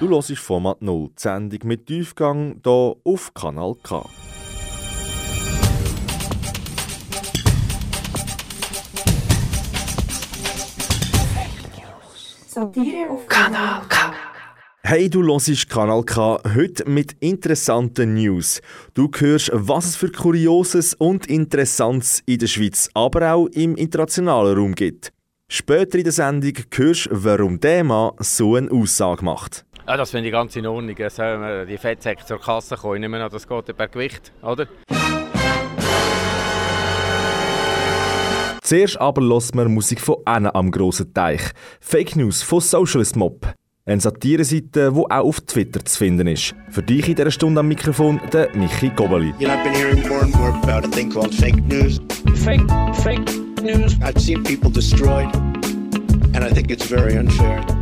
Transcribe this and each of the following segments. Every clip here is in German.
Du hörst Format 0, die Sendung mit Tiefgang hier auf Kanal K. Satire auf Kanal K. Hey, du hörst Kanal K heute mit interessanten News. Du hörst, was es für Kurioses und Interessantes in der Schweiz, aber auch im internationalen Raum gibt. Später in der Sendung hörst du, warum der Mann so eine Aussage macht. Ja, das finde ich ganz in Ordnung. Sollen die Fettsäcke zur Kasse kommen? Ich nehme an, das geht per Gewicht, oder? Zuerst aber hören wir Musik von Anna am grossen Teich. Fake News von Socialist Mob. Eine Satireseite, die auch auf Twitter zu finden ist. Für dich in dieser Stunde am Mikrofon der Michi Gobeli. You know, I've been hearing more and more about a thing called fake news. Fake, fake news. I've seen people destroyed, and I think it's very unfair.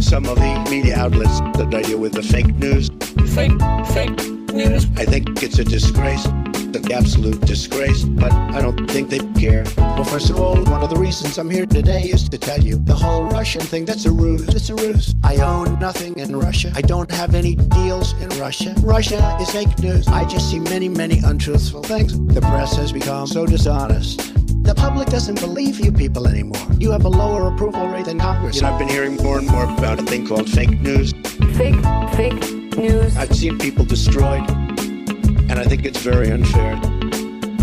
Some of the media outlets that I deal with the fake news. Fake, fake news. I think it's a disgrace, an absolute disgrace, but I don't think they care. Well, first of all, one of the reasons I'm here today is to tell you the whole Russian thing, that's a ruse. It's a ruse. I own nothing in Russia. I don't have any deals in Russia. Russia is fake news. I just see many, many untruthful things. The press has become so dishonest. The public doesn't believe you people anymore. You have a lower approval rate than Congress. You know, I've been hearing more and more about a thing called fake news. Fake, fake news. I've seen people destroyed, and I think it's very unfair.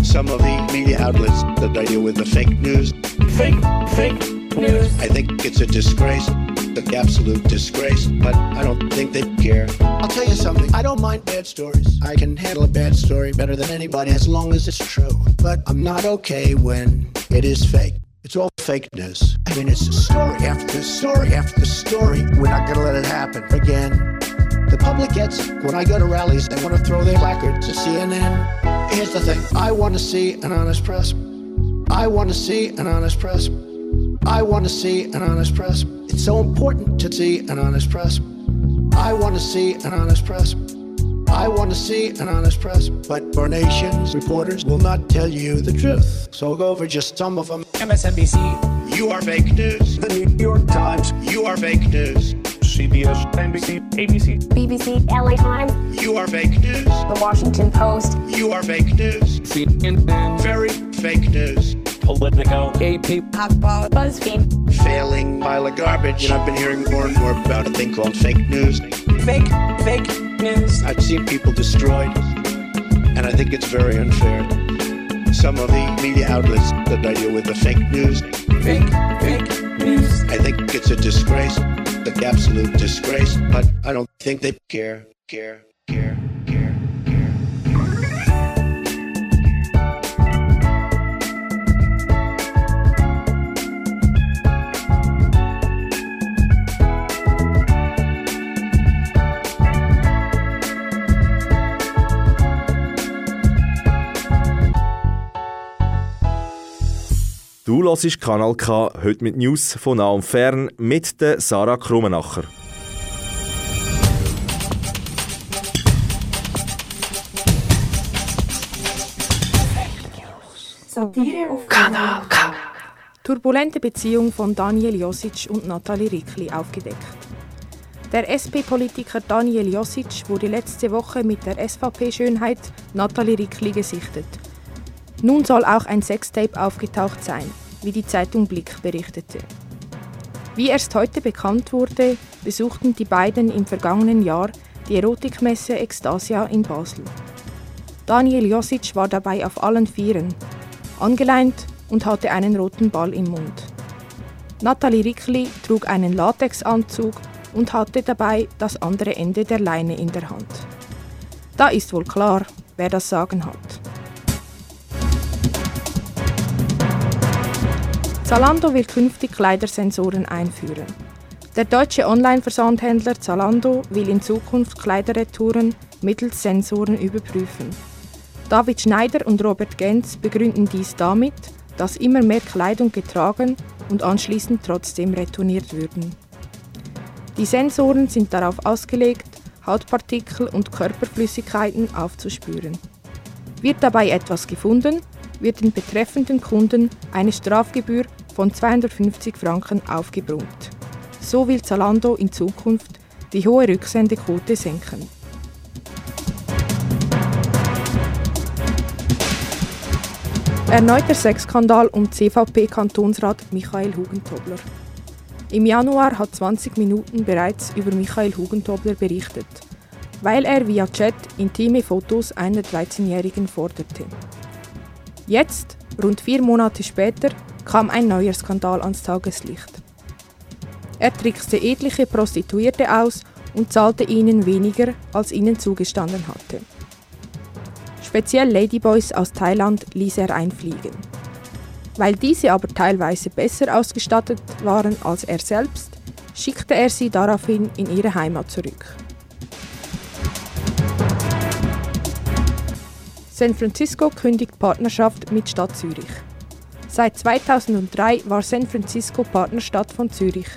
Some of the media outlets that I deal with the fake news. Fake, fake news. I think it's a disgrace, an absolute disgrace, but I don't think they care. I'll tell you something, I don't mind bad stories. I can handle a bad story better than anybody as long as it's true. But I'm not okay when it is fake. It's all fake news. I mean, it's story after story after story. We're not gonna let it happen again. The public gets. When I go to rallies, they want to throw their placards to CNN. Here's the thing I want to see an honest press. I want to see an honest press. I want to see an honest press. It's so important to see an honest press. I want to see an honest press. I want to see an honest press. But our nation's reporters will not tell you the truth. So I'll go over just some of them. MSNBC, You are fake news. The New York Times, You are fake news. CBS, NBC, ABC, BBC, LA Times, You are fake news. The Washington Post, You are fake news. CNN, Very fake news. Politico, AP, BuzzFeed, Failing pile of garbage. And I've been hearing more and more about a thing called fake news. fake, fake news. I've seen people destroyed, and I think it's very unfair. Some of the media outlets that I deal with the fake news. Fake, fake news. I think it's a disgrace, an absolute disgrace, but I don't think they care, care, care. Du hörst Kanal K heute mit News von nah und fern mit der Sarah Krummenacher. Satire auf Kanal K. Turbulente Beziehung von Daniel Josic und Nathalie Rickli aufgedeckt. Der SP-Politiker Daniel Josic wurde letzte Woche mit der SVP-Schönheit Nathalie Rickli gesichtet. Nun soll auch ein Sextape aufgetaucht sein, wie die Zeitung Blick berichtete. Wie erst heute bekannt wurde, besuchten die beiden im vergangenen Jahr die Erotikmesse Extasia in Basel. Daniel Josic war dabei auf allen Vieren, angeleint und hatte einen roten Ball im Mund. Nathalie Rickli trug einen Latexanzug und hatte dabei das andere Ende der Leine in der Hand. Da ist wohl klar, wer das Sagen hat. Zalando will künftig Kleidersensoren einführen. Der deutsche Online-Versandhändler Zalando will in Zukunft Kleiderretouren mittels Sensoren überprüfen. David Schneider und Robert Genz begründen dies damit, dass immer mehr Kleidung getragen und anschließend trotzdem retourniert würden. Die Sensoren sind darauf ausgelegt, Hautpartikel und Körperflüssigkeiten aufzuspüren. Wird dabei etwas gefunden, wird den betreffenden Kunden eine Strafgebühr von 250 Franken aufgebrummt. So will Zalando in Zukunft die hohe Rücksendequote senken. Erneuter Sexskandal um CVP-Kantonsrat Michael Hugentobler. Im Januar hat 20 Minuten bereits über Michael Hugentobler berichtet, weil er via Chat intime Fotos einer 13-Jährigen forderte. Jetzt, rund vier Monate später, kam ein neuer Skandal ans Tageslicht. Er trickste etliche Prostituierte aus und zahlte ihnen weniger, als ihnen zugestanden hatte. Speziell Ladyboys aus Thailand ließ er einfliegen. Weil diese aber teilweise besser ausgestattet waren als er selbst, schickte er sie daraufhin in ihre Heimat zurück. San Francisco kündigt Partnerschaft mit Stadt Zürich. Seit 2003 war San Francisco Partnerstadt von Zürich.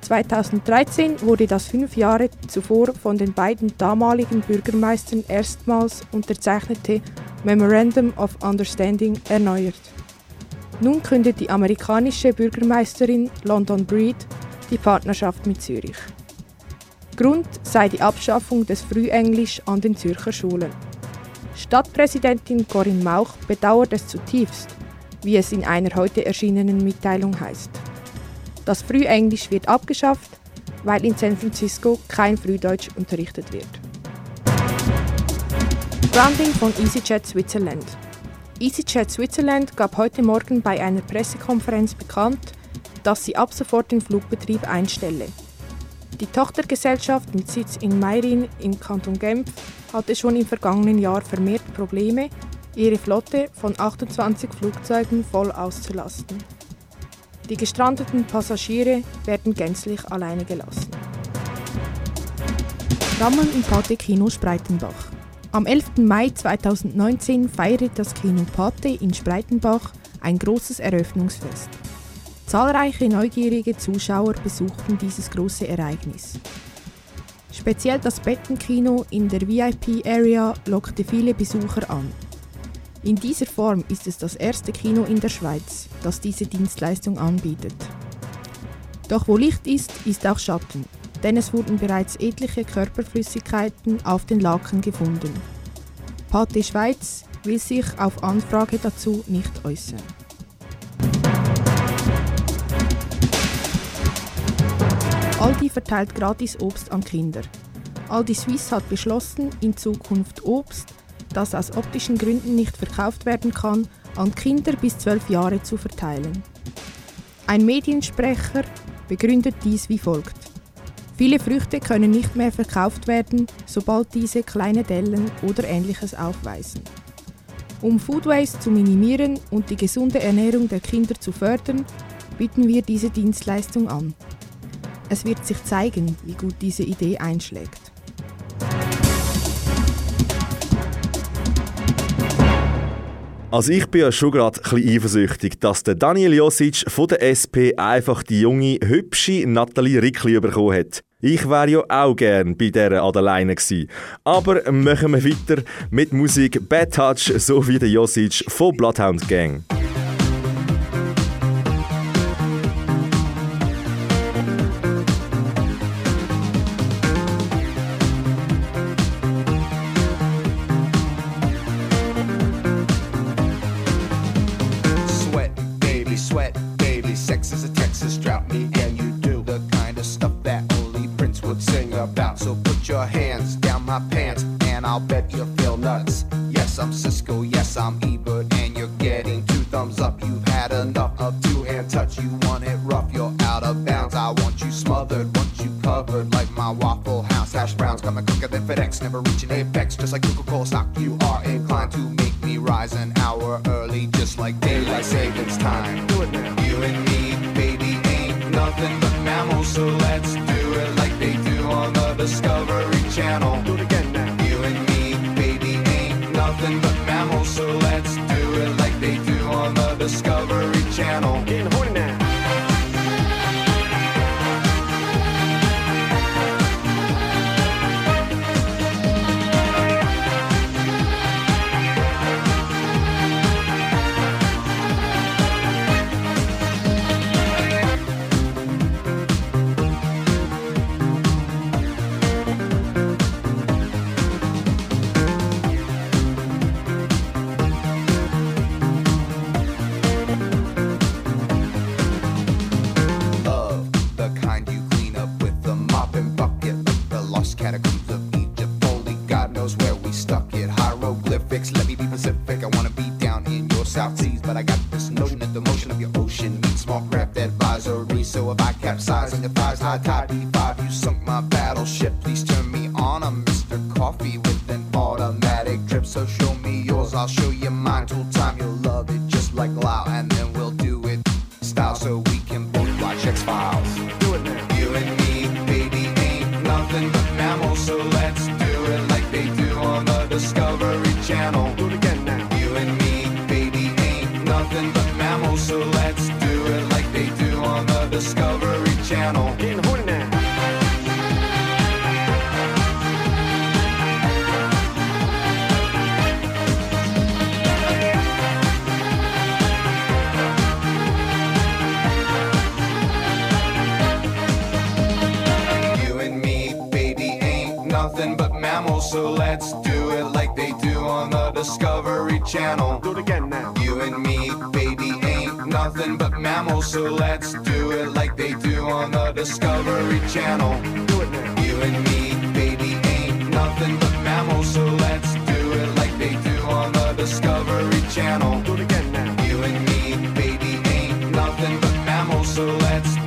2013 wurde das fünf Jahre zuvor von den beiden damaligen Bürgermeistern erstmals unterzeichnete Memorandum of Understanding erneuert. Nun kündet die amerikanische Bürgermeisterin London Breed die Partnerschaft mit Zürich. Grund sei die Abschaffung des Frühenglisch an den Zürcher Schulen. Stadtpräsidentin Corinne Mauch bedauert es zutiefst, wie es in einer heute erschienenen Mitteilung heißt. Das Frühenglisch wird abgeschafft, weil in San Francisco kein Frühdeutsch unterrichtet wird. Branding von EasyJet Switzerland. EasyJet Switzerland gab heute Morgen bei einer Pressekonferenz bekannt, dass sie ab sofort den Flugbetrieb einstelle. Die Tochtergesellschaft mit Sitz in Meirin im Kanton Genf hatte schon im vergangenen Jahr vermehrt Probleme, ihre Flotte von 28 Flugzeugen voll auszulasten. Die gestrandeten Passagiere werden gänzlich alleine gelassen. Rammeln im Pate Kino Spreitenbach. Am 11. Mai 2019 feiert das Kino Pate in Spreitenbach ein großes Eröffnungsfest. Zahlreiche neugierige Zuschauer besuchten dieses große Ereignis. Speziell das Bettenkino in der VIP-Area lockte viele Besucher an. In dieser Form ist es das erste Kino in der Schweiz, das diese Dienstleistung anbietet. Doch wo Licht ist, ist auch Schatten, denn es wurden bereits etliche Körperflüssigkeiten auf den Laken gefunden. Pate Schweiz will sich auf Anfrage dazu nicht äußern. Aldi verteilt gratis Obst an Kinder. Aldi Suisse hat beschlossen, in Zukunft Obst, das aus optischen Gründen nicht verkauft werden kann, an Kinder bis 12 Jahre zu verteilen. Ein Mediensprecher begründet dies wie folgt. Viele Früchte können nicht mehr verkauft werden, sobald diese kleine Dellen oder ähnliches aufweisen. Um Food Waste zu minimieren und die gesunde Ernährung der Kinder zu fördern, bieten wir diese Dienstleistung an. Es wird sich zeigen, wie gut diese Idee einschlägt. Also ich bin ja schon gerade ein bisschen eifersüchtig, dass der Daniel Josic von der SP einfach die junge, hübsche Nathalie Rickli bekommen hat. Ich wäre ja auch gern bei dieser Adeleine gewesen. Aber machen wir weiter mit Musik Bad Touch, so wie der Josic von Bloodhound Gang. Discovery Channel. Do it again now. You and me, baby, ain't nothing but mammals, so let's do it like they do on the Discovery Channel. Do it now. You and me, baby, ain't nothing but mammals, so let's do it like they do on the Discovery Channel. Do it again now. You and me, baby, ain't nothing but mammals, so let's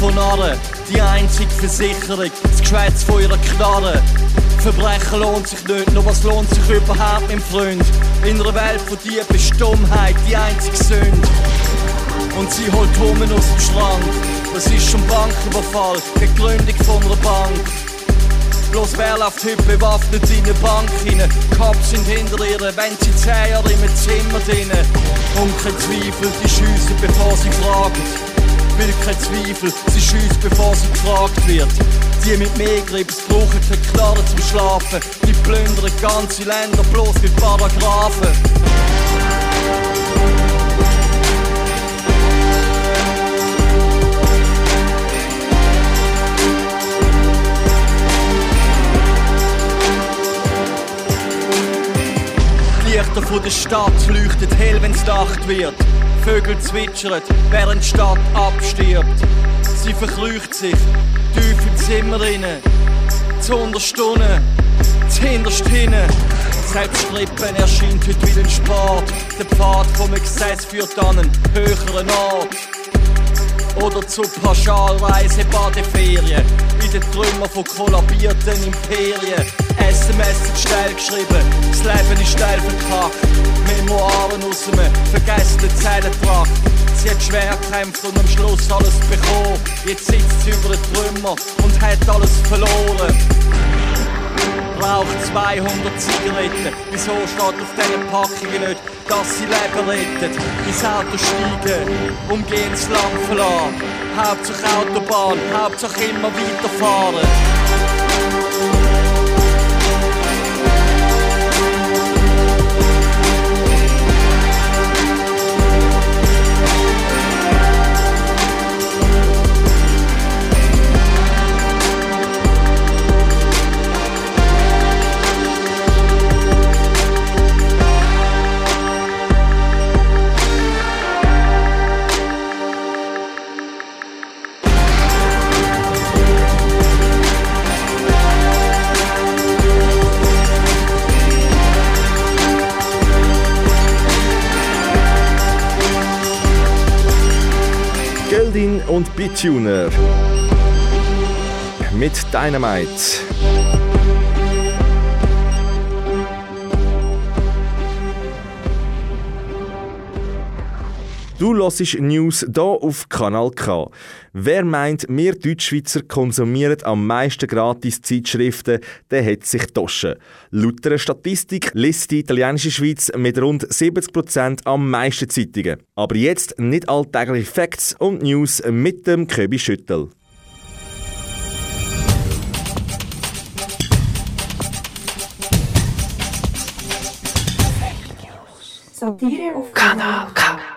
von Narren, die einzige Versicherung. Das Geschwätz von ihrer Knarre. Verbrechen lohnt sich nicht, nur was lohnt sich überhaupt, mein Freund? In einer Welt von Dieben, Stummheit, die einzige Sünde. Und sie holt Hummen aus dem Schrank. Das ist schon Banküberfall, die Gründung von einer Bank. Bloß wer läuft heute bewaffnet in eine Bank hinein? Cops sind hinter ihr, wenn sie zehn Jahre im Zimmer drinnen. Und kein Zweifel, die schiessen, bevor sie fragen. Will kein Zweifel, sie schiessen, bevor sie gefragt wird. Die mit mehr Grips brauchen keine Knarre zum Schlafen. Die plündern ganze Länder bloß mit Paragraphen. Lichter von der Stadt leuchten hell, wenn's Nacht wird. Vögel zwitschern, während die Stadt abstirbt. Sie verkrücht sich tief im Zimmer inne. Zu Unterstunden, zuhinterst hinten. Selbst Strippen erscheint heute wie ein Sport. Der Pfad vom Gesetz führt an einen höheren Ort. Oder zu Pauschalreise Badeferien In den Trümmern von kollabierten Imperien SMS sind schnell geschrieben, das Leben ist schnell verkackt Memoiren aus einem vergessenen Zellentrakt Sie hat schwer gekämpft und am Schluss alles bekommen Jetzt sitzt sie über den Trümmer und hat alles verloren raucht 200 Zigaretten. Wieso steht auf diesen Packungen nicht, dass sie Leben rettet? Ins Auto steigen, umgehen das Land verlassen. Hauptsache Autobahn, Hauptsache immer weiterfahren. Heldin und Bituner. Mit Dynamite. Du hörst News hier auf Kanal K. Wer meint, wir Deutschschweizer konsumieren am meisten gratis Zeitschriften, der hat sich toschen. Laut einer Statistik liest die italienische Schweiz mit rund 70% am meisten Zeitungen. Aber jetzt nicht alltägliche Facts und News mit dem Köbi Schüttel. Satire auf Kanal K.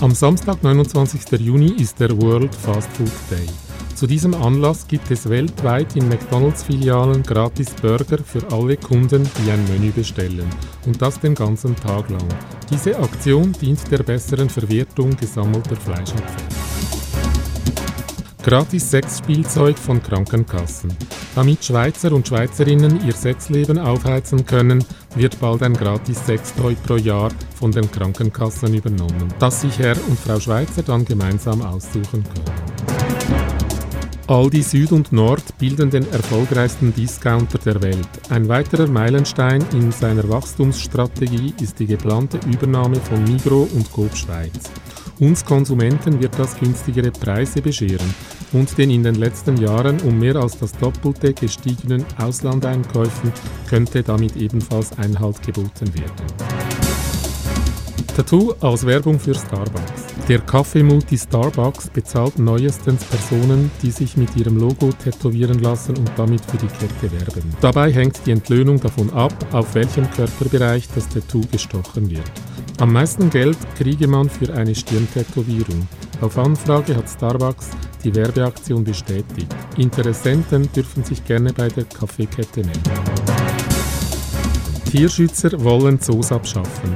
Am Samstag, 29. Juni, ist der World Fast Food Day. Zu diesem Anlass gibt es weltweit in McDonalds-Filialen gratis Burger für alle Kunden, die ein Menü bestellen. Und das den ganzen Tag lang. Diese Aktion dient der besseren Verwertung gesammelter Fleischabfälle. Gratis Sexspielzeug von Krankenkassen. Damit Schweizer und Schweizerinnen ihr Sexleben aufheizen können, wird bald ein gratis Sextoy pro Jahr von den Krankenkassen übernommen, das sich Herr und Frau Schweizer dann gemeinsam aussuchen können. Aldi Süd und Nord bilden den erfolgreichsten Discounter der Welt. Ein weiterer Meilenstein in seiner Wachstumsstrategie ist die geplante Übernahme von Migro und Coop Schweiz. Uns Konsumenten wird das günstigere Preise bescheren und den in den letzten Jahren um mehr als das Doppelte gestiegenen Auslandeinkäufen könnte damit ebenfalls Einhalt geboten werden. Tattoo als Werbung für Starbucks. Der Kaffeemulti Starbucks bezahlt neuestens Personen, die sich mit ihrem Logo tätowieren lassen und damit für die Kette werben. Dabei hängt die Entlöhnung davon ab, auf welchem Körperbereich das Tattoo gestochen wird. Am meisten Geld kriege man für eine Stirntätowierung. Auf Anfrage hat Starbucks die Werbeaktion bestätigt. Interessenten dürfen sich gerne bei der Kaffeekette melden. Tierschützer wollen Zoos abschaffen.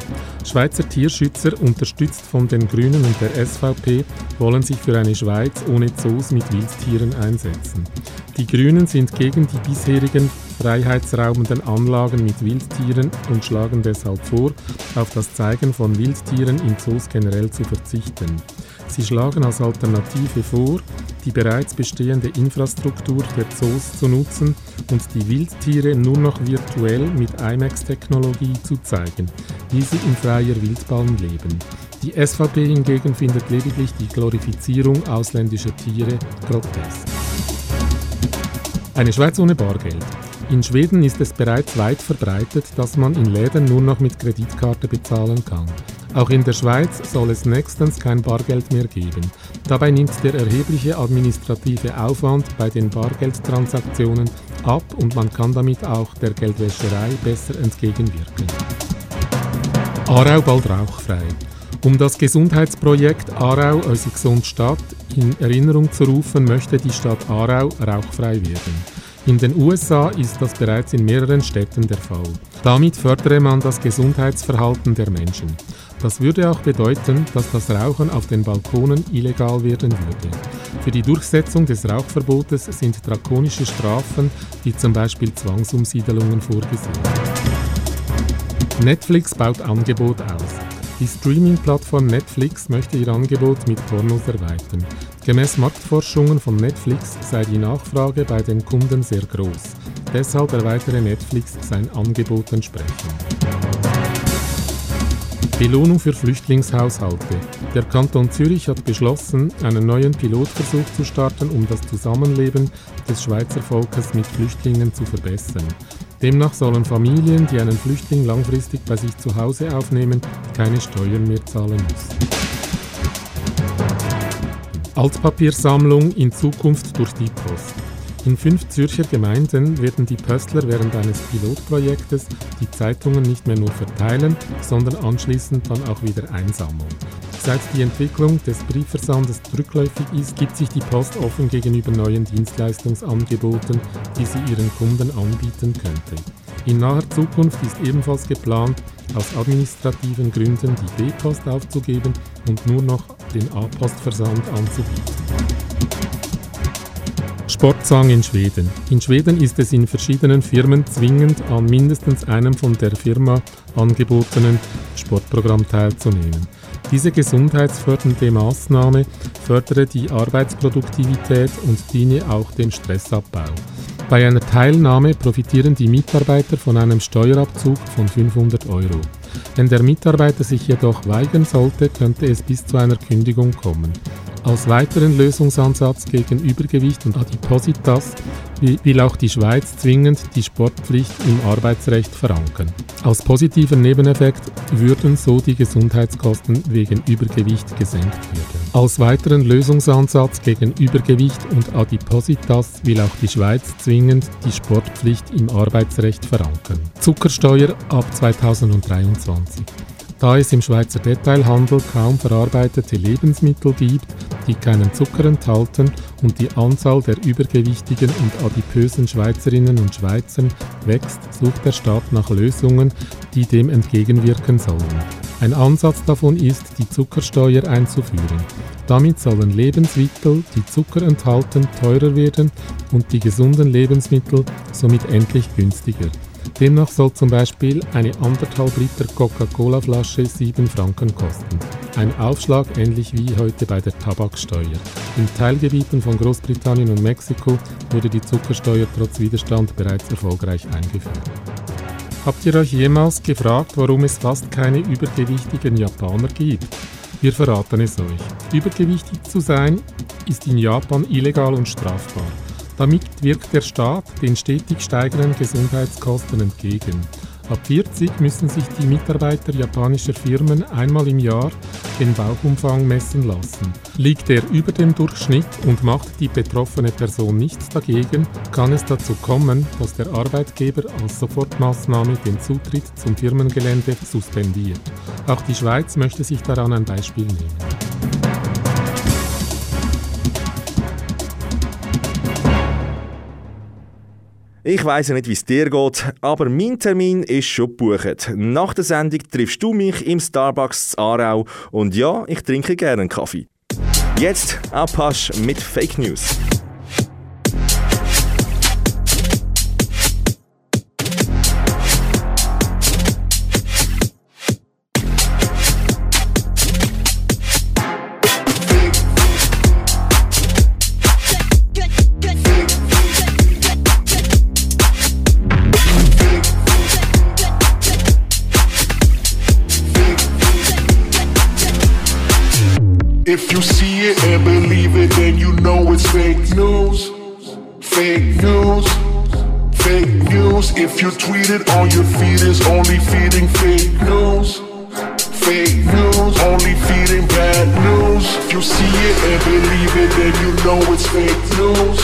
Schweizer Tierschützer, unterstützt von den Grünen und der SVP, wollen sich für eine Schweiz ohne Zoos mit Wildtieren einsetzen. Die Grünen sind gegen die bisherigen freiheitsraubenden Anlagen mit Wildtieren und schlagen deshalb vor, auf das Zeigen von Wildtieren in Zoos generell zu verzichten. Sie schlagen als Alternative vor, die bereits bestehende Infrastruktur der Zoos zu nutzen und die Wildtiere nur noch virtuell mit IMAX-Technologie zu zeigen, wie sie in freier Wildbahn leben. Die SVP hingegen findet lediglich die Glorifizierung ausländischer Tiere grotesk. Eine Schweiz ohne Bargeld. In Schweden ist es bereits weit verbreitet, dass man in Läden nur noch mit Kreditkarte bezahlen kann. Auch in der Schweiz soll es nächstens kein Bargeld mehr geben. Dabei nimmt der erhebliche administrative Aufwand bei den Bargeldtransaktionen ab und man kann damit auch der Geldwäscherei besser entgegenwirken. Aarau bald rauchfrei. Um das Gesundheitsprojekt Aarau Unsere Gesund Stadt in Erinnerung zu rufen, möchte die Stadt Aarau rauchfrei werden. In den USA ist das bereits in mehreren Städten der Fall. Damit fördere man das Gesundheitsverhalten der Menschen. Das würde auch bedeuten, dass das Rauchen auf den Balkonen illegal werden würde. Für die Durchsetzung des Rauchverbotes sind drakonische Strafen wie zum Beispiel Zwangsumsiedelungen vorgesehen. Netflix baut Angebot aus. Die Streaming-Plattform Netflix möchte ihr Angebot mit Pornos erweitern. Gemäß Marktforschungen von Netflix sei die Nachfrage bei den Kunden sehr groß. Deshalb erweitere Netflix sein Angebot entsprechend. Belohnung für Flüchtlingshaushalte. Der Kanton Zürich hat beschlossen, einen neuen Pilotversuch zu starten, um das Zusammenleben des Schweizer Volkes mit Flüchtlingen zu verbessern. Demnach sollen Familien, die einen Flüchtling langfristig bei sich zu Hause aufnehmen, keine Steuern mehr zahlen müssen. Altpapiersammlung in Zukunft durch die Post. In fünf Zürcher Gemeinden werden die Pöstler während eines Pilotprojektes die Zeitungen nicht mehr nur verteilen, sondern anschließend dann auch wieder einsammeln. Seit die Entwicklung des Briefversandes rückläufig ist, gibt sich die Post offen gegenüber neuen Dienstleistungsangeboten, die sie ihren Kunden anbieten könnte. In naher Zukunft ist ebenfalls geplant, aus administrativen Gründen die B-Post aufzugeben und nur noch den A-Postversand anzubieten. Sportzwang in Schweden. In Schweden ist es in verschiedenen Firmen zwingend, an mindestens einem von der Firma angebotenen Sportprogramm teilzunehmen. Diese gesundheitsfördernde Maßnahme fördere die Arbeitsproduktivität und diene auch dem Stressabbau. Bei einer Teilnahme profitieren die Mitarbeiter von einem Steuerabzug von 500 Euro. Wenn der Mitarbeiter sich jedoch weigern sollte, könnte es bis zu einer Kündigung kommen. Als weiteren Lösungsansatz gegen Übergewicht und Adipositas will auch die Schweiz zwingend die Sportpflicht im Arbeitsrecht verankern. Als positiver Nebeneffekt würden so die Gesundheitskosten wegen Übergewicht gesenkt werden. Als weiteren Lösungsansatz gegen Übergewicht und Adipositas will auch die Schweiz zwingend die Sportpflicht im Arbeitsrecht verankern. Zuckersteuer ab 2023. Da es im Schweizer Detailhandel kaum verarbeitete Lebensmittel gibt, die keinen Zucker enthalten und die Anzahl der übergewichtigen und adipösen Schweizerinnen und Schweizern wächst, sucht der Staat nach Lösungen, die dem entgegenwirken sollen. Ein Ansatz davon ist, die Zuckersteuer einzuführen. Damit sollen Lebensmittel, die Zucker enthalten, teurer werden und die gesunden Lebensmittel somit endlich günstiger. Demnach soll zum Beispiel eine anderthalb Liter Coca-Cola-Flasche 7 Franken kosten. Ein Aufschlag ähnlich wie heute bei der Tabaksteuer. In Teilgebieten von Großbritannien und Mexiko wurde die Zuckersteuer trotz Widerstand bereits erfolgreich eingeführt. Habt ihr euch jemals gefragt, warum es fast keine übergewichtigen Japaner gibt? Wir verraten es euch. Übergewichtig zu sein ist in Japan illegal und strafbar. Damit wirkt der Staat den stetig steigenden Gesundheitskosten entgegen. Ab 40 müssen sich die Mitarbeiter japanischer Firmen einmal im Jahr den Bauchumfang messen lassen. Liegt er über dem Durchschnitt und macht die betroffene Person nichts dagegen, kann es dazu kommen, dass der Arbeitgeber als Sofortmaßnahme den Zutritt zum Firmengelände suspendiert. Auch die Schweiz möchte sich daran ein Beispiel nehmen. Ich weiß ja nicht, wie es dir geht, aber mein Termin ist schon gebucht. Nach der Sendung triffst du mich im Starbucks Aarau und ja, ich trinke gerne einen Kaffee. Jetzt Abhasch mit Fake News. If you see it and believe it, then you know it's fake news. Fake news. Fake news. If you tweet it on your feed, it's only feeding fake news. Fake news, only feeding bad news. If you see it and believe it, then you know it's fake news.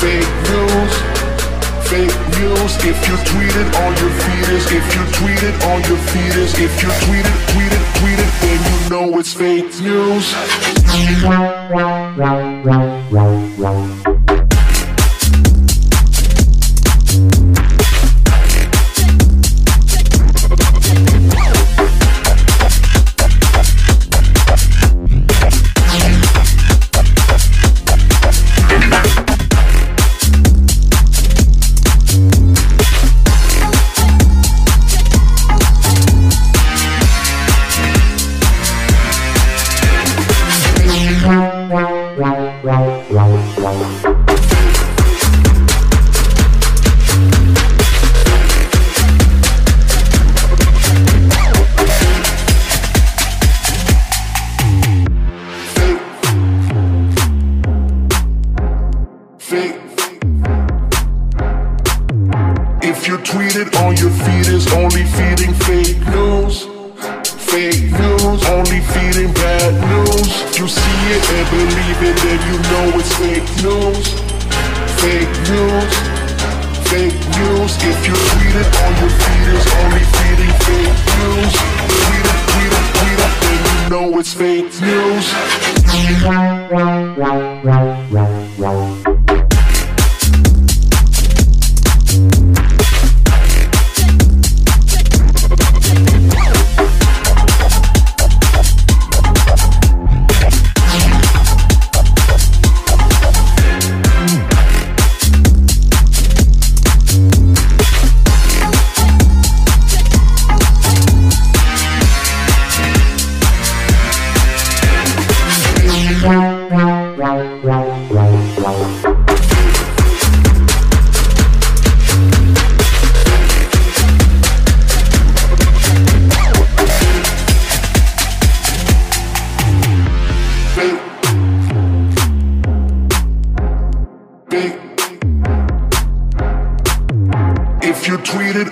Fake news. Fake news. If you tweet it on your feed, is if you tweet it on your feed, is if you tweet it, tweet it, tweet it, then you know it's fake news.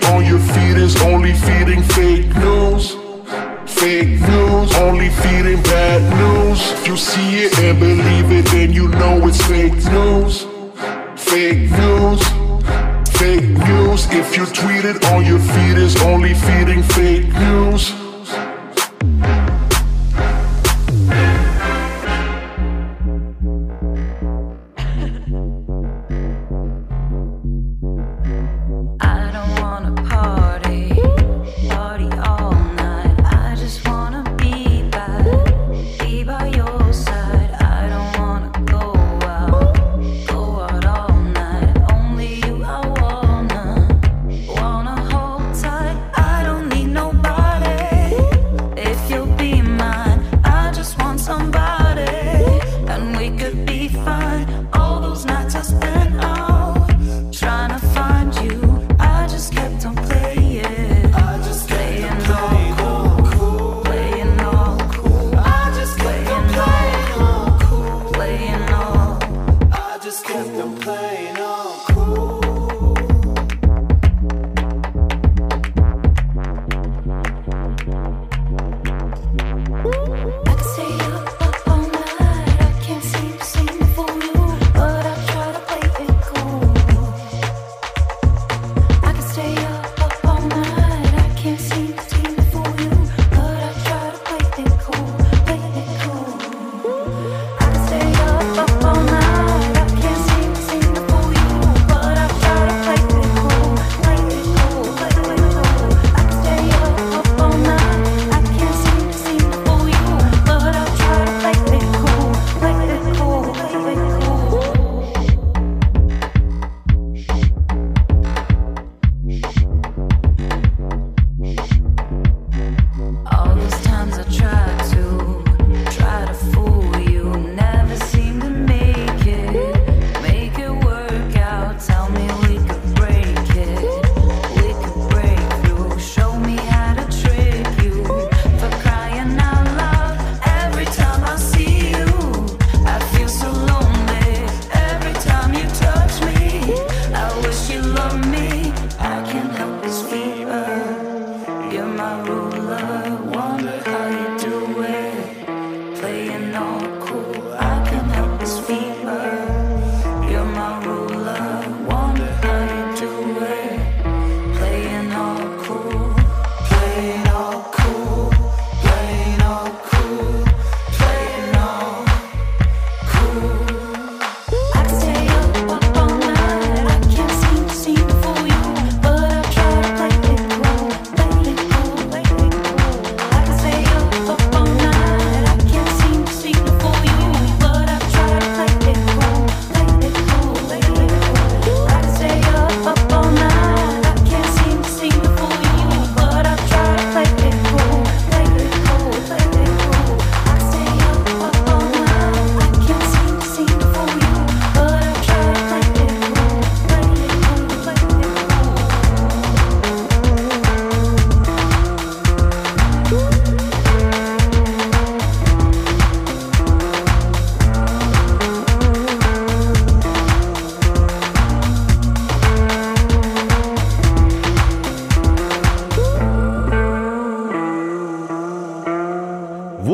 On your feet is only feeding fake news. Fake news, only feeding bad news. You see it and believe it, then you know it's fake news. Fake news, fake news. If you tweet it on your feet, is only feeding fake news.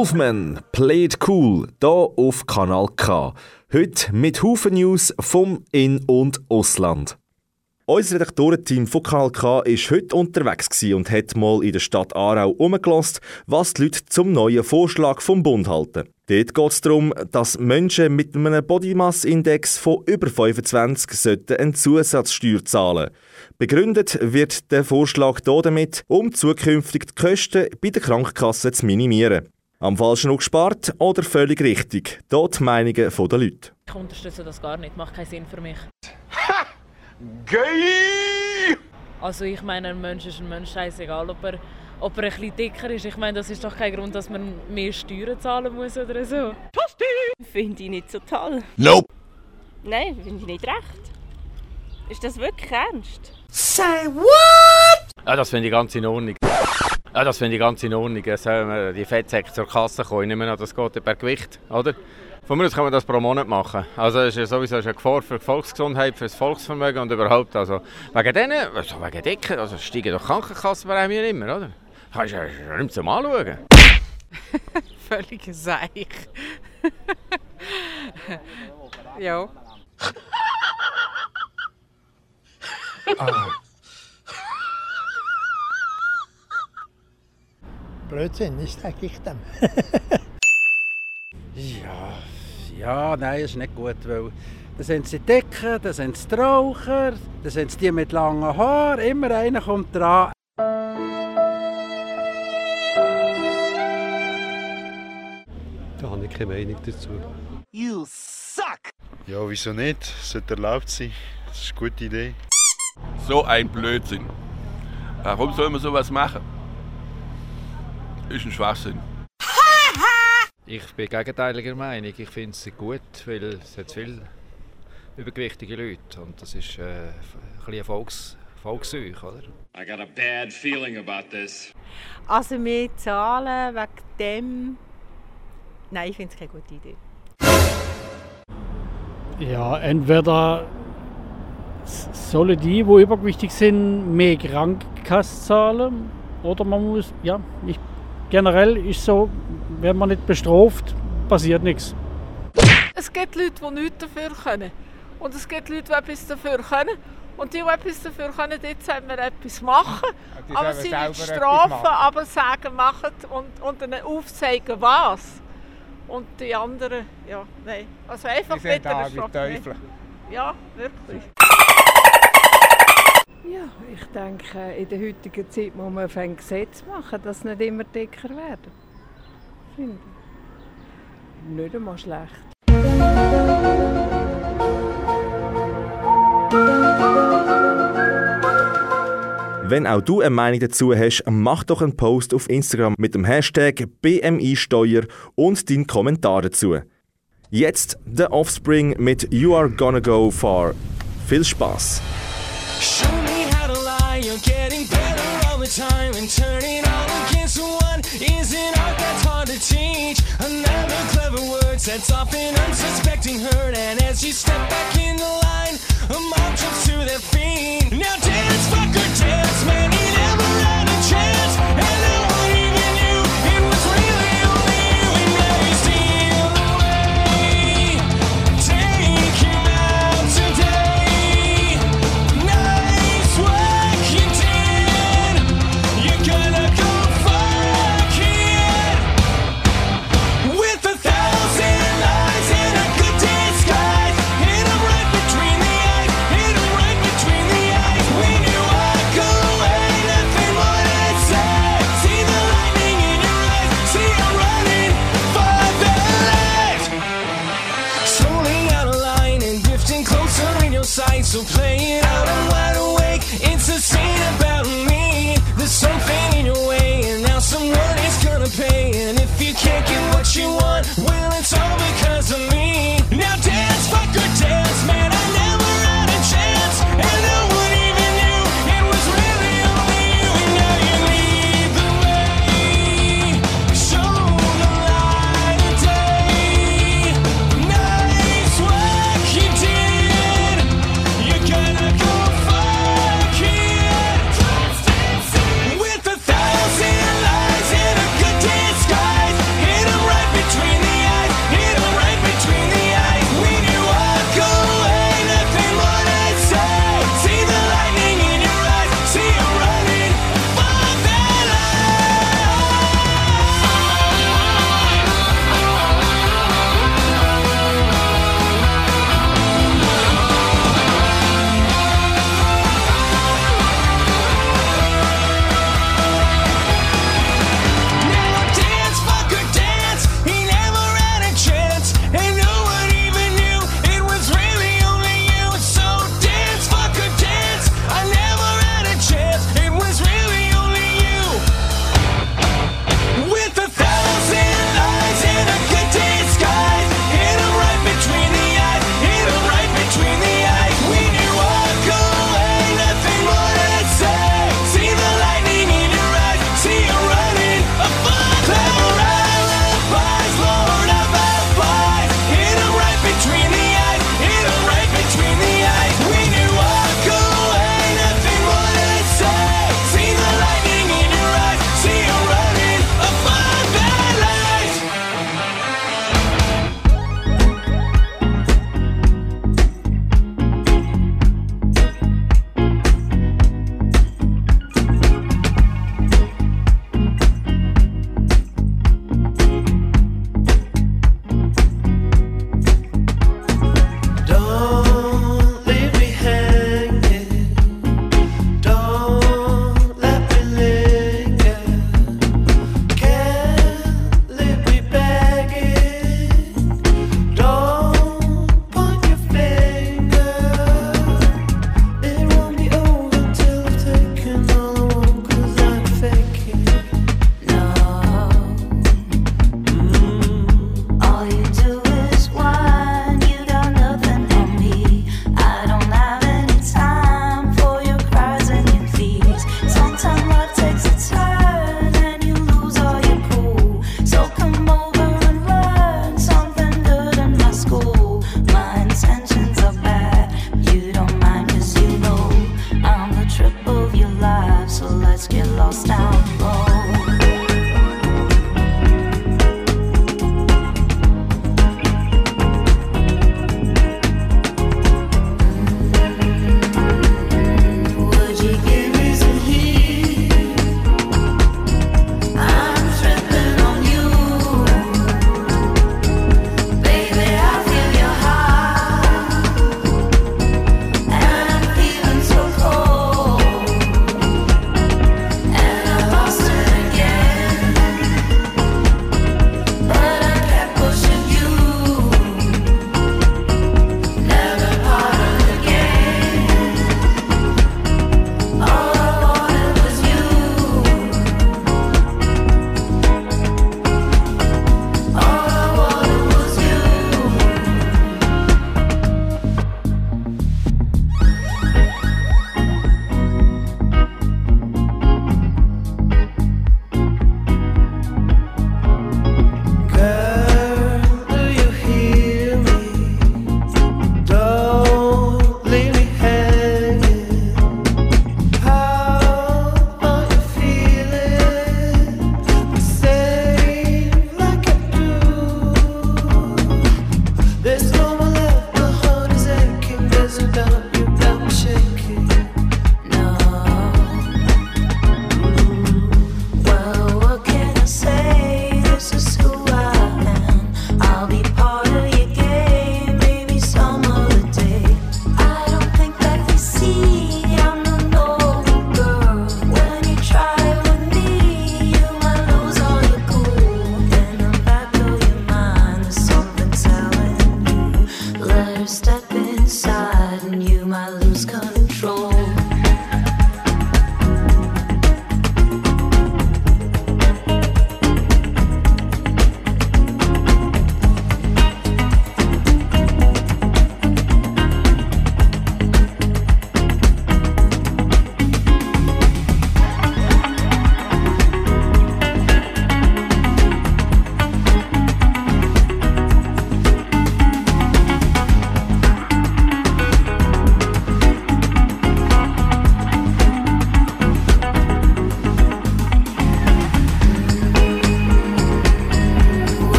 Wolfman played cool hier auf Kanal K. Heute mit Haufen News vom In- und Ausland. Unser Redaktorenteam von Kanal K ist heute unterwegs und hat mal in der Stadt Aarau umgelost, was die Leute zum neuen Vorschlag vom Bund halten. Dort geht es darum, dass Menschen mit einem Bodymass-Index von über 25 sollten eine Zusatzsteuer zahlen sollten. Begründet wird der Vorschlag hier damit, um zukünftig die Kosten bei der Krankenkasse zu minimieren. Am falschen Ort gespart oder völlig richtig? Dort die Meinungen der Leute. Ich unterstütze das gar nicht, macht keinen Sinn für mich. Ha! Geil! Also ich meine, ein Mensch ist ein Mensch, scheißegal, ob er, ob er ein bisschen dicker ist. Ich meine, das ist doch kein Grund, dass man mehr Steuern zahlen muss oder so. Tosti! Finde ich nicht so toll. Nope! Nein, finde ich nicht recht. Ist das wirklich ernst? Say what? Ja, das finde ich ganz in Ordnung. Ja, das finde ich ganz in Ordnung. Sollen die Fettsäcke zur Kasse kommen. Ich nehme an, das geht per Gewicht, oder? Von mir aus kann man das pro Monat machen. Also es ist ja sowieso eine Gefahr für die Volksgesundheit, für das Volksvermögen und überhaupt. Also wegen denen, also wegen Dicken, also steigen doch Krankenkassenprämien immer, oder? Kannst du ja nicht zum Anschauen. Völlige Seich. ja. Blödsinn, das sage ich dem. Ja, ja, nein, ist nicht gut, weil da sind sie Dicken, da sind sie die Raucher, da sind sie die mit langen Haaren, immer einer kommt dran. Da habe ich keine Meinung dazu. You suck! Ja, wieso nicht? Sollte erlaubt sein. Das ist eine gute Idee. So ein Blödsinn. Warum soll man sowas machen? Ist ein Schwachsinn. Ich bin gegenteiliger Meinung. Ich finde es gut, weil es hat viele übergewichtige Leute und das ist äh, ein bisschen ein Volks, Volksseuch, oder? I got a bad feeling about this. Also mehr zahlen wegen dem. Nein, ich finde es keine gute Idee. Ja, entweder sollen die, die übergewichtig sind, mehr Krankenkasse zahlen oder man muss, ja, ich, generell ist so, wenn man nicht bestraft, passiert nichts. Es gibt Leute, die nichts dafür können. Und es gibt Leute, die etwas dafür können. Und die, die etwas dafür können, dort sollen wir etwas machen. die aber sie nicht strafen, aber sagen, machen und, und ihnen aufzeigen, was. Und die anderen, ja, nein. Also einfach. Teufel. Ja, wirklich. Ja, ich denke, in der heutigen Zeit muss man ein Gesetz machen, dass nicht immer dicker werden. Finde ich. Nicht einmal schlecht. Wenn auch du eine Meinung dazu hast, mach doch einen Post auf Instagram mit dem Hashtag BMI-Steuer und deinen Kommentar dazu. Jetzt The Offspring mit You Are Gonna Go Far. Viel Spaß! Time And turning all against one is an art that's hard to teach. Another clever word sets off an unsuspecting hurt And as you step back in the line, a mob jumps to their feet. Now dance, fucker, dance, man, you never had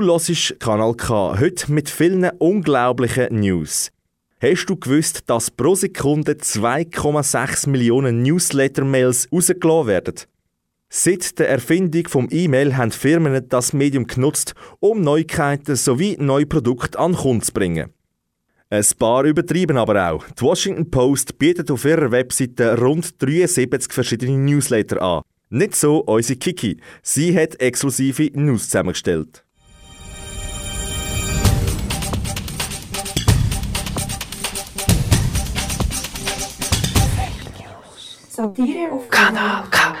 Du hörst Kanal K heute mit vielen unglaublichen News. Hast du gewusst, dass pro Sekunde 2,6 Millionen Newsletter-Mails rausgelassen werden? Seit der Erfindung vom E-Mail haben Firmen das Medium genutzt, um Neuigkeiten sowie neue Produkte an Kunden zu bringen. Ein paar übertrieben aber auch. Die Washington Post bietet auf ihrer Webseite rund 73 verschiedene Newsletter an. Nicht so unsere Kiki. Sie hat exklusive News zusammengestellt. Satire auf Kanal K.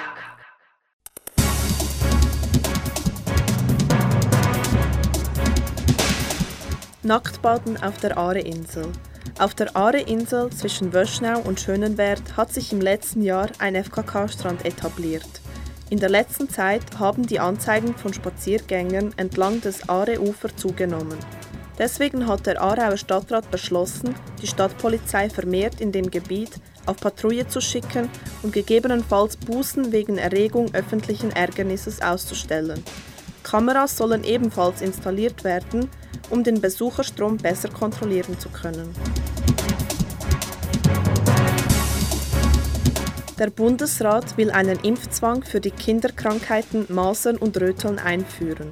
Nacktbaden auf der Aare-Insel. Auf der Aare-Insel zwischen Wöschnau und Schönenwert hat sich im letzten Jahr ein FKK-Strand etabliert. In der letzten Zeit haben die Anzeigen von Spaziergängern entlang des Aare-Ufer zugenommen. Deswegen hat der Aarauer Stadtrat beschlossen, die Stadtpolizei vermehrt in dem Gebiet auf Patrouille zu schicken und gegebenenfalls Bußen wegen Erregung öffentlichen Ärgernisses auszustellen. Kameras sollen ebenfalls installiert werden, um den Besucherstrom besser kontrollieren zu können. Der Bundesrat will einen Impfzwang für die Kinderkrankheiten Masern und Röteln einführen.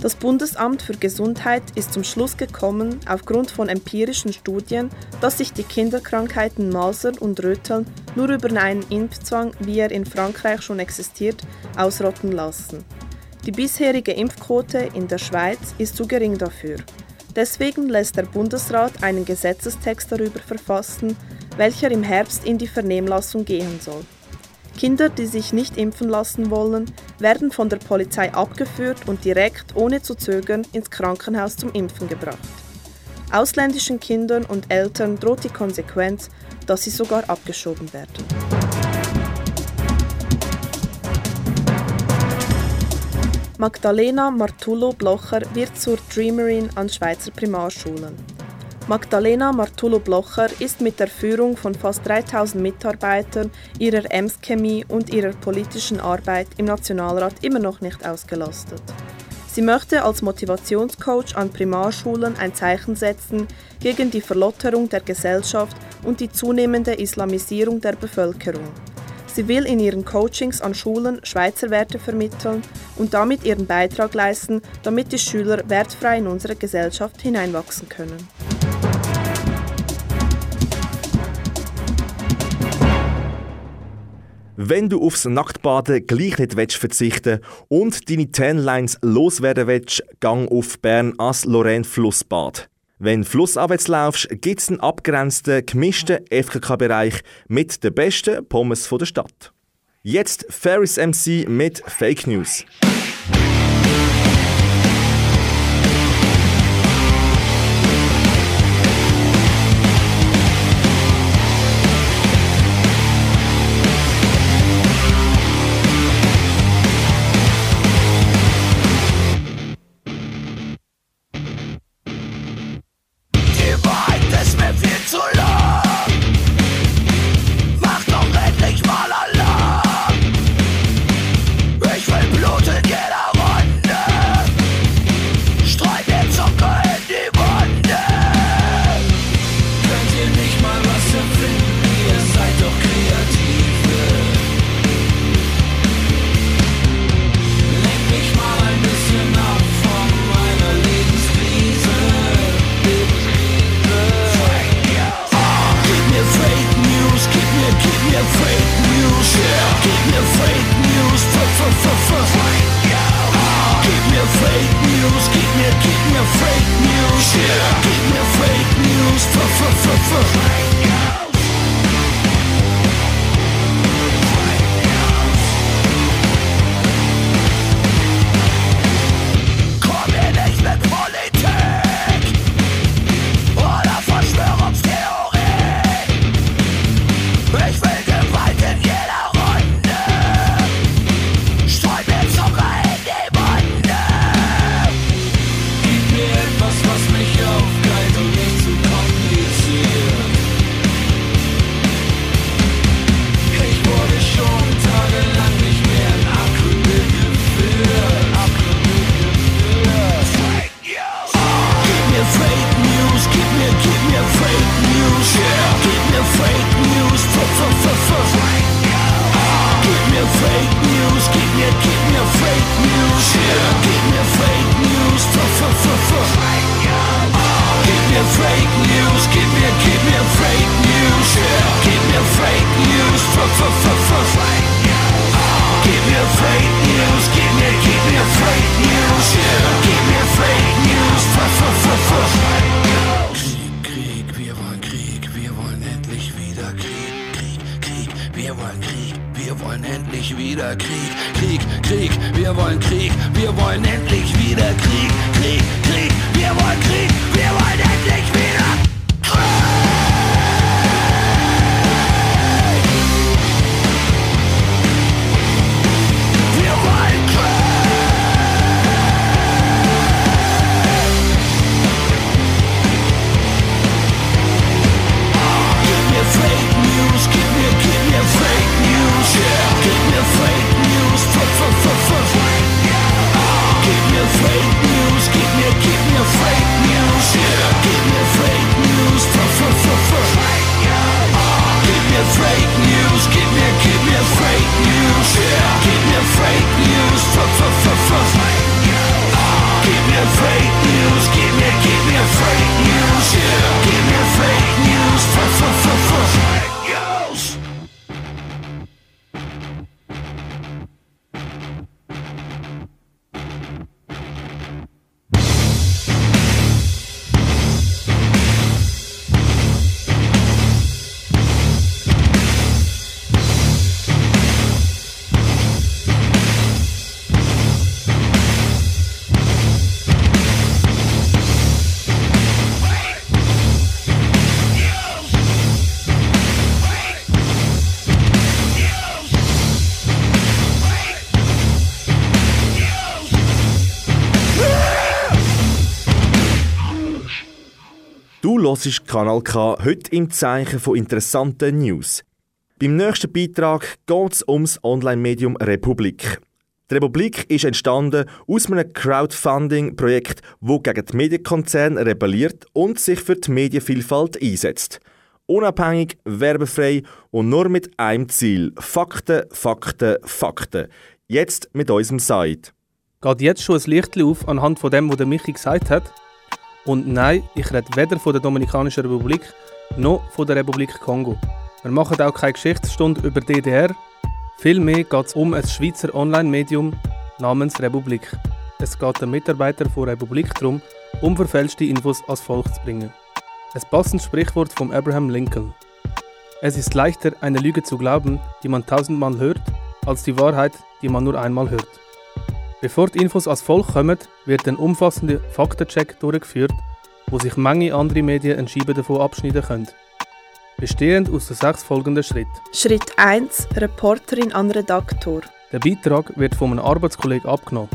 Das Bundesamt für Gesundheit ist zum Schluss gekommen, aufgrund von empirischen Studien, dass sich die Kinderkrankheiten Masern und Röteln nur über einen Impfzwang, wie er in Frankreich schon existiert, ausrotten lassen. Die bisherige Impfquote in der Schweiz ist zu gering dafür. Deswegen lässt der Bundesrat einen Gesetzestext darüber verfassen, welcher im Herbst in die Vernehmlassung gehen soll. Kinder, die sich nicht impfen lassen wollen, werden von der Polizei abgeführt und direkt ohne zu zögern ins Krankenhaus zum Impfen gebracht. Ausländischen Kindern und Eltern droht die Konsequenz, dass sie sogar abgeschoben werden. Magdalena Martullo Blocher wird zur Dreamerin an Schweizer Primarschulen. Magdalena Martullo Blocher ist mit der Führung von fast 3000 Mitarbeitern, ihrer Ems-Chemie und ihrer politischen Arbeit im Nationalrat immer noch nicht ausgelastet. Sie möchte als Motivationscoach an Primarschulen ein Zeichen setzen gegen die Verlotterung der Gesellschaft und die zunehmende Islamisierung der Bevölkerung. Sie will in ihren Coachings an Schulen Schweizer Werte vermitteln und damit ihren Beitrag leisten, damit die Schüler wertfrei in unsere Gesellschaft hineinwachsen können. Wenn du aufs Nacktbaden gleich nicht willst verzichten und deine Tanlines loswerden willst, gang auf Bern ans Lorraine Flussbad. Wenn flussabwärts laufst, gibt es einen abgrenzten, gemischten FKK-Bereich mit den besten Pommes der Stadt. Jetzt Ferris MC mit Fake News. Hörst Kanal K heute im Zeichen von interessanten News. Beim nächsten Beitrag geht es ums Online-Medium Republik. Die Republik ist entstanden aus einem Crowdfunding-Projekt, wo gegen die Medienkonzerne rebelliert und sich für die Medienvielfalt einsetzt. Unabhängig, werbefrei und nur mit einem Ziel: Fakten, Fakten, Fakten. Jetzt mit unserem Site. Geht jetzt schon ein Licht auf anhand von dem, was der Michi gesagt hat? Und nein, ich rede weder von der Dominikanischen Republik noch von der Republik Kongo. Wir machen auch keine Geschichtsstunde über DDR. Vielmehr geht es um ein Schweizer Online-Medium namens Republik. Es geht den Mitarbeitern von Republik darum, unverfälschte Infos ans Volk zu bringen. Ein passendes Sprichwort von Abraham Lincoln. Es ist leichter, eine Lüge zu glauben, die man tausendmal hört, als die Wahrheit, die man nur einmal hört. Bevor die Infos ans Volk kommen, wird ein umfassender Faktencheck durchgeführt, wo sich Menge andere Medien eine Scheibe davon abschneiden können. Bestehend aus den sechs folgenden Schritten. Schritt 1. Reporterin an Redaktor. Der Beitrag wird von einem Arbeitskollegen abgenommen.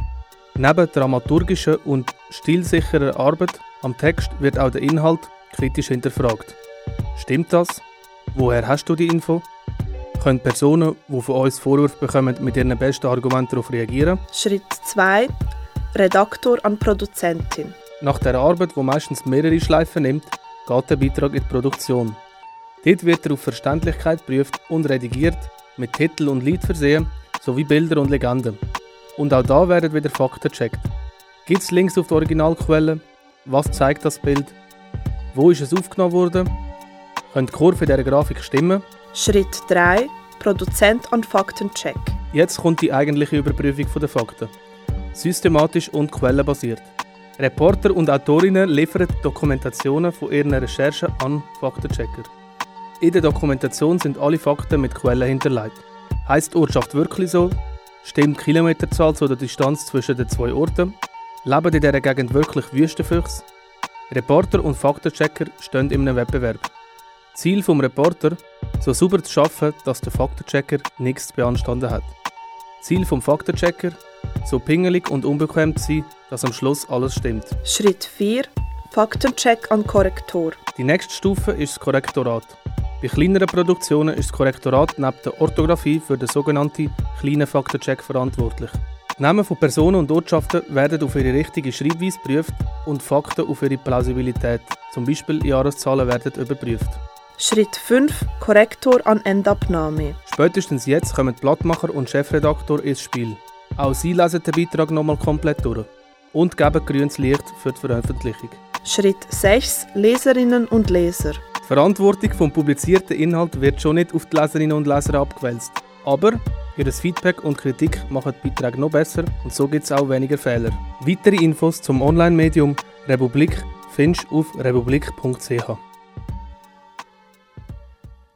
Neben dramaturgischer und stilsicherer Arbeit am Text wird auch der Inhalt kritisch hinterfragt. Stimmt das? Woher hast du die Info? Können Personen, die von uns Vorwürfe bekommen, mit ihren besten Argumenten darauf reagieren? Schritt 2. Redaktor an Produzentin. Nach der Arbeit, die meistens mehrere Schleifen nimmt, geht der Beitrag in die Produktion. Dort wird er auf Verständlichkeit geprüft und redigiert, mit Titel und Lied versehen, sowie Bilder und Legenden. Und auch da werden wieder Fakten gecheckt. Gibt es Links auf die Originalquelle? Was zeigt das Bild? Wo ist es aufgenommen worden? Können die Kurven dieser Grafik stimmen? Schritt 3. Produzent an Faktencheck. Jetzt kommt die eigentliche Überprüfung der Fakten. Systematisch und quellenbasiert. Reporter und Autorinnen liefern Dokumentationen von ihren Recherchen an Faktenchecker. In der Dokumentation sind alle Fakten mit Quellen hinterlegt. Heißt die Ortschaft wirklich so? Stimmt die Kilometerzahl zu der Distanz zwischen den zwei Orten? Leben in dieser Gegend wirklich Wüstenfüchse? Reporter und Faktenchecker stehen in einem Wettbewerb. Ziel vom Reporter, so sauber zu schaffen, dass der Faktenchecker nichts zu beanstanden hat. Ziel vom Faktenchecker, so pingelig und unbequem zu sein, dass am Schluss alles stimmt. Schritt 4. Faktencheck an Korrektor. Die nächste Stufe ist das Korrektorat. Bei kleineren Produktionen ist das Korrektorat neben der Orthographie für den sogenannten kleinen Faktencheck verantwortlich. Die Namen von Personen und Ortschaften werden auf ihre richtige Schreibweise geprüft und Fakten auf ihre Plausibilität, zum Beispiel Jahreszahlen, werden überprüft. Schritt 5. Korrektor an Endabnahme. Spätestens jetzt kommen Blattmacher und Chefredaktor ins Spiel. Auch sie lesen den Beitrag nochmal komplett durch und geben grünes Licht für die Veröffentlichung. Schritt 6. Leserinnen und Leser. Die Verantwortung vom publizierten Inhalt wird schon nicht auf die Leserinnen und Leser abgewälzt. Aber ihr Feedback und Kritik machen die Beiträge noch besser und so gibt es auch weniger Fehler. Weitere Infos zum Online-Medium Republik findest du auf republik.ch.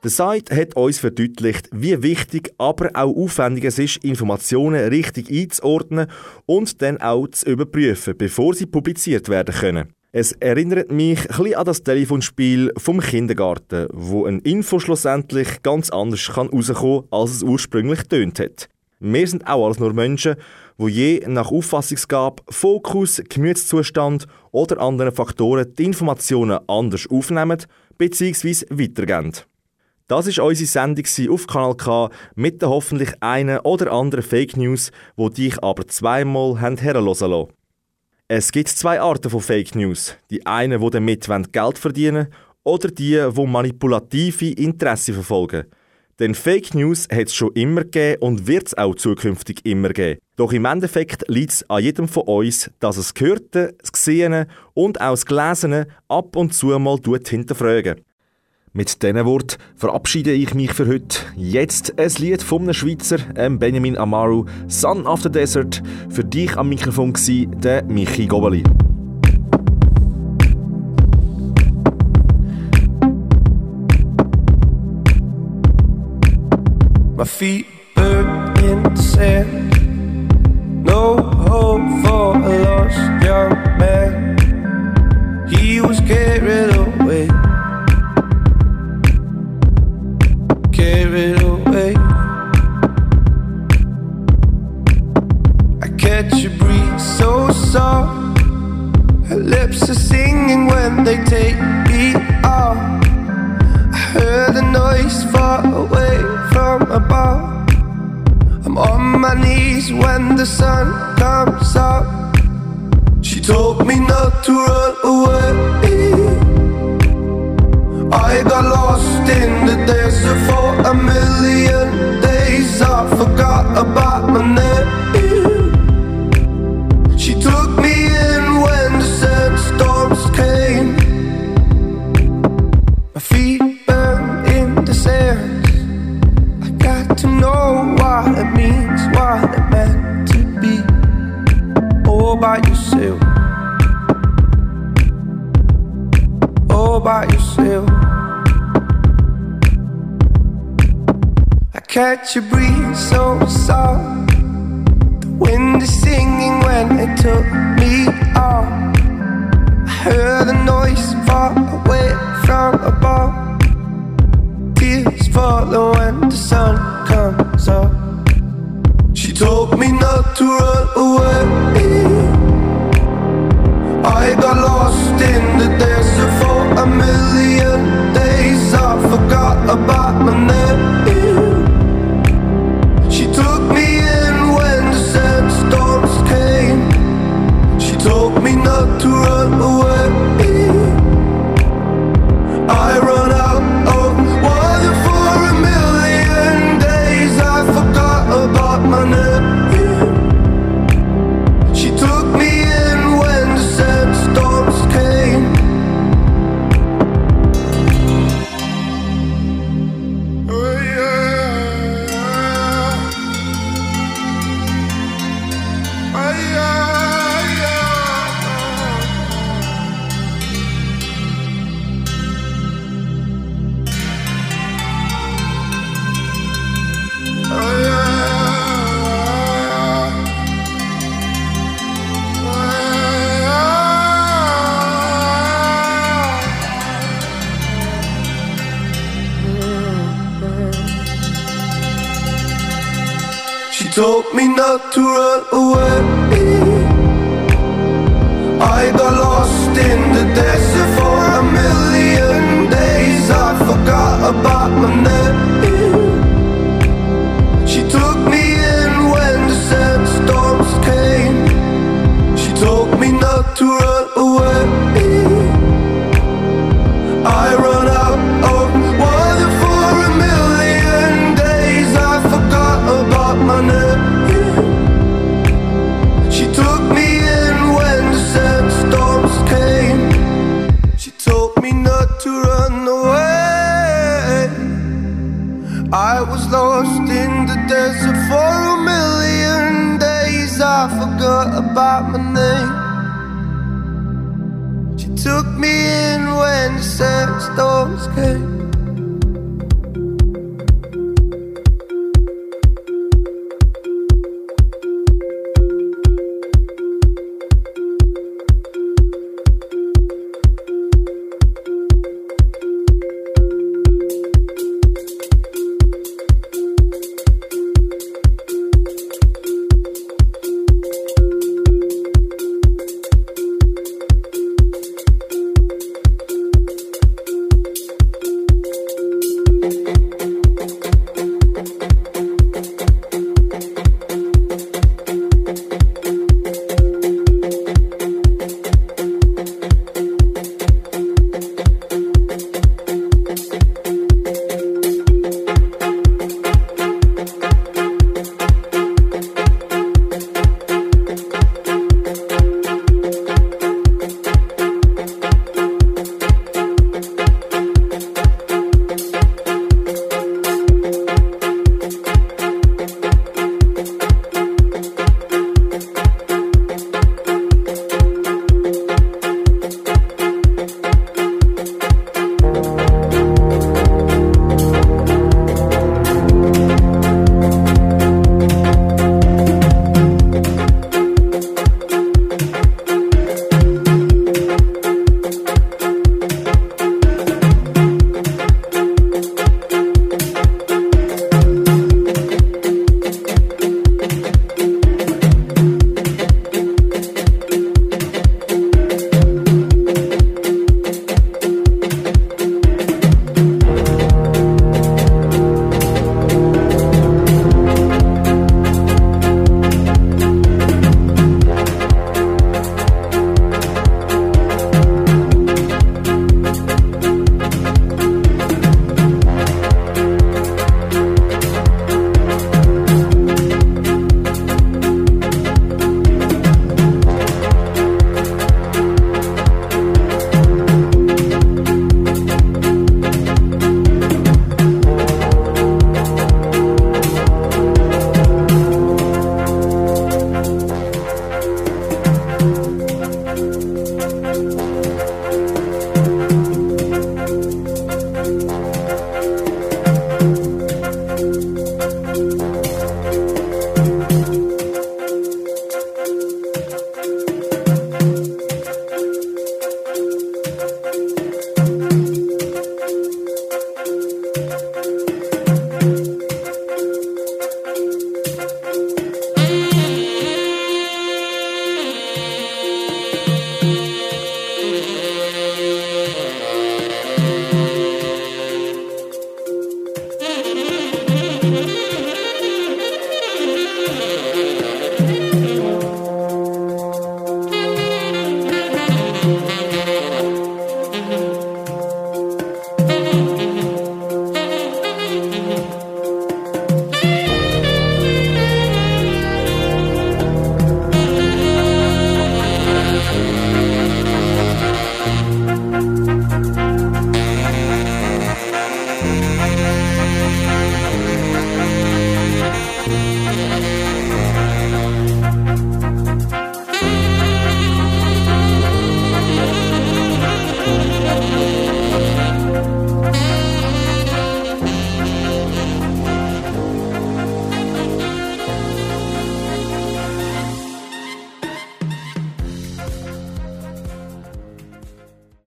Der Site hat uns verdeutlicht, wie wichtig, aber auch aufwendig es ist, Informationen richtig einzuordnen und dann auch zu überprüfen, bevor sie publiziert werden können. Es erinnert mich ein bisschen an das Telefonspiel vom Kindergarten, wo ein Info schlussendlich ganz anders kann rauskommen als es ursprünglich tönt hat. Wir sind auch alles nur Menschen, wo je nach Auffassungsgabe, Fokus, Gemütszustand oder anderen Faktoren die Informationen anders aufnehmen bzw. weitergeben. Das ist unsere Sendung auf Kanal K mit der hoffentlich einen oder anderen Fake News, wo dich aber zweimal lassen. Es gibt zwei Arten von Fake News. Die einen, die damit Geld verdienen wollen, oder die, die manipulative Interessen verfolgen. Denn Fake News hat es schon immer gegeben und wird es auch zukünftig immer geben. Doch im Endeffekt liegt es an jedem von uns, dass es Gehörte, das Gesehene und auch das Gelesene ab und zu mal hinterfragen. Mit diesen Worten verabschiede ich mich für heute. Jetzt ein Lied einem Schweizer, ähm, Benjamin Amaru, Sun of the Desert. Für dich am Mikrofon war der Michi Gobeli. My feet burn in sand.